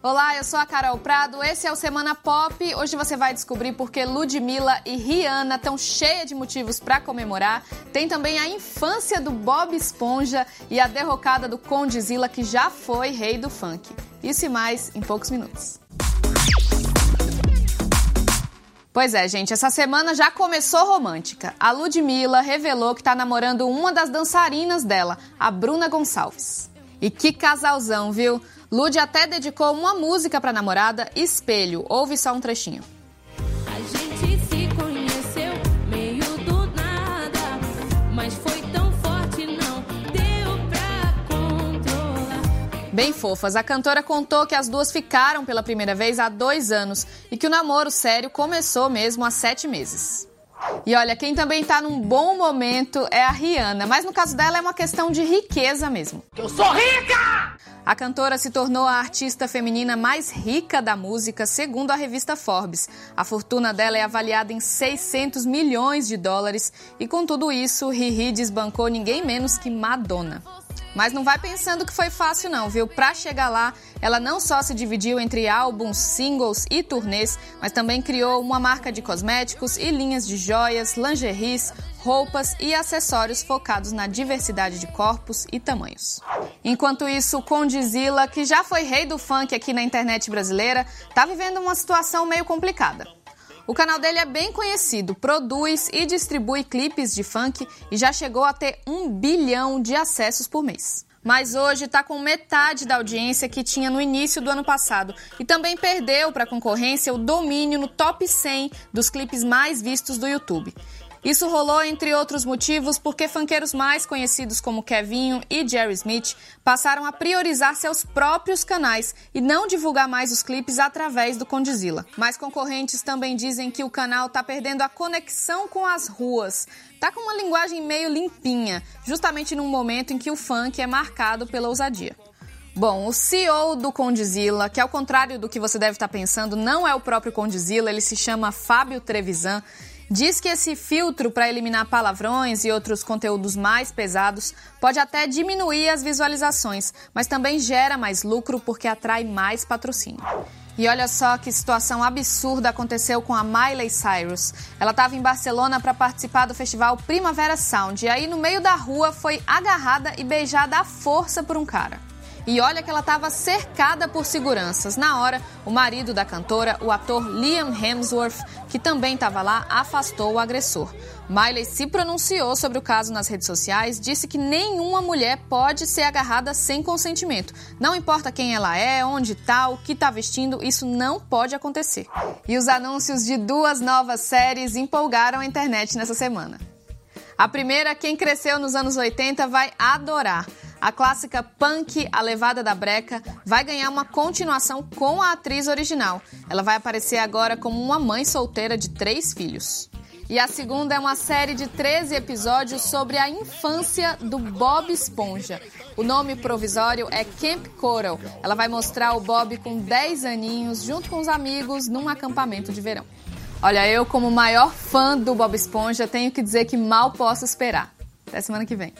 Olá, eu sou a Carol Prado, esse é o Semana Pop. Hoje você vai descobrir porque Ludmilla e Rihanna estão cheias de motivos para comemorar. Tem também a infância do Bob Esponja e a derrocada do Condzilla, que já foi rei do funk. Isso e mais em poucos minutos. Pois é, gente, essa semana já começou romântica. A Ludmilla revelou que está namorando uma das dançarinas dela, a Bruna Gonçalves. E que casalzão, viu? Lud até dedicou uma música para a namorada, Espelho. Ouve só um trechinho. A gente se conheceu meio do nada, mas foi tão forte não deu pra controlar. Bem fofas, a cantora contou que as duas ficaram pela primeira vez há dois anos e que o namoro sério começou mesmo há sete meses. E olha, quem também tá num bom momento é a Rihanna, mas no caso dela é uma questão de riqueza mesmo. Eu sou rica! A cantora se tornou a artista feminina mais rica da música, segundo a revista Forbes. A fortuna dela é avaliada em 600 milhões de dólares e com tudo isso, Riri desbancou ninguém menos que Madonna. Mas não vai pensando que foi fácil não, viu? Para chegar lá, ela não só se dividiu entre álbuns, singles e turnês, mas também criou uma marca de cosméticos e linhas de joias, lingeries, roupas e acessórios focados na diversidade de corpos e tamanhos. Enquanto isso, o Condzilla, que já foi rei do funk aqui na internet brasileira, está vivendo uma situação meio complicada. O canal dele é bem conhecido, produz e distribui clipes de funk e já chegou a ter um bilhão de acessos por mês. Mas hoje está com metade da audiência que tinha no início do ano passado e também perdeu para a concorrência o domínio no top 100 dos clipes mais vistos do YouTube. Isso rolou, entre outros motivos, porque funkeiros mais conhecidos como Kevinho e Jerry Smith passaram a priorizar seus próprios canais e não divulgar mais os clipes através do Condzilla. Mas concorrentes também dizem que o canal está perdendo a conexão com as ruas. Tá com uma linguagem meio limpinha, justamente num momento em que o funk é marcado pela ousadia. Bom, o CEO do Condzilla, que ao contrário do que você deve estar pensando, não é o próprio Condzilla, ele se chama Fábio Trevisan, Diz que esse filtro para eliminar palavrões e outros conteúdos mais pesados pode até diminuir as visualizações, mas também gera mais lucro porque atrai mais patrocínio. E olha só que situação absurda aconteceu com a Miley Cyrus. Ela estava em Barcelona para participar do festival Primavera Sound e aí no meio da rua foi agarrada e beijada à força por um cara. E olha que ela estava cercada por seguranças. Na hora, o marido da cantora, o ator Liam Hemsworth, que também estava lá, afastou o agressor. Miley se pronunciou sobre o caso nas redes sociais, disse que nenhuma mulher pode ser agarrada sem consentimento. Não importa quem ela é, onde está, o que está vestindo, isso não pode acontecer. E os anúncios de duas novas séries empolgaram a internet nessa semana. A primeira, quem cresceu nos anos 80 vai adorar. A clássica Punk, A Levada da Breca, vai ganhar uma continuação com a atriz original. Ela vai aparecer agora como uma mãe solteira de três filhos. E a segunda é uma série de 13 episódios sobre a infância do Bob Esponja. O nome provisório é Camp Coral. Ela vai mostrar o Bob com 10 aninhos, junto com os amigos, num acampamento de verão. Olha, eu, como maior fã do Bob Esponja, tenho que dizer que mal posso esperar. Até semana que vem.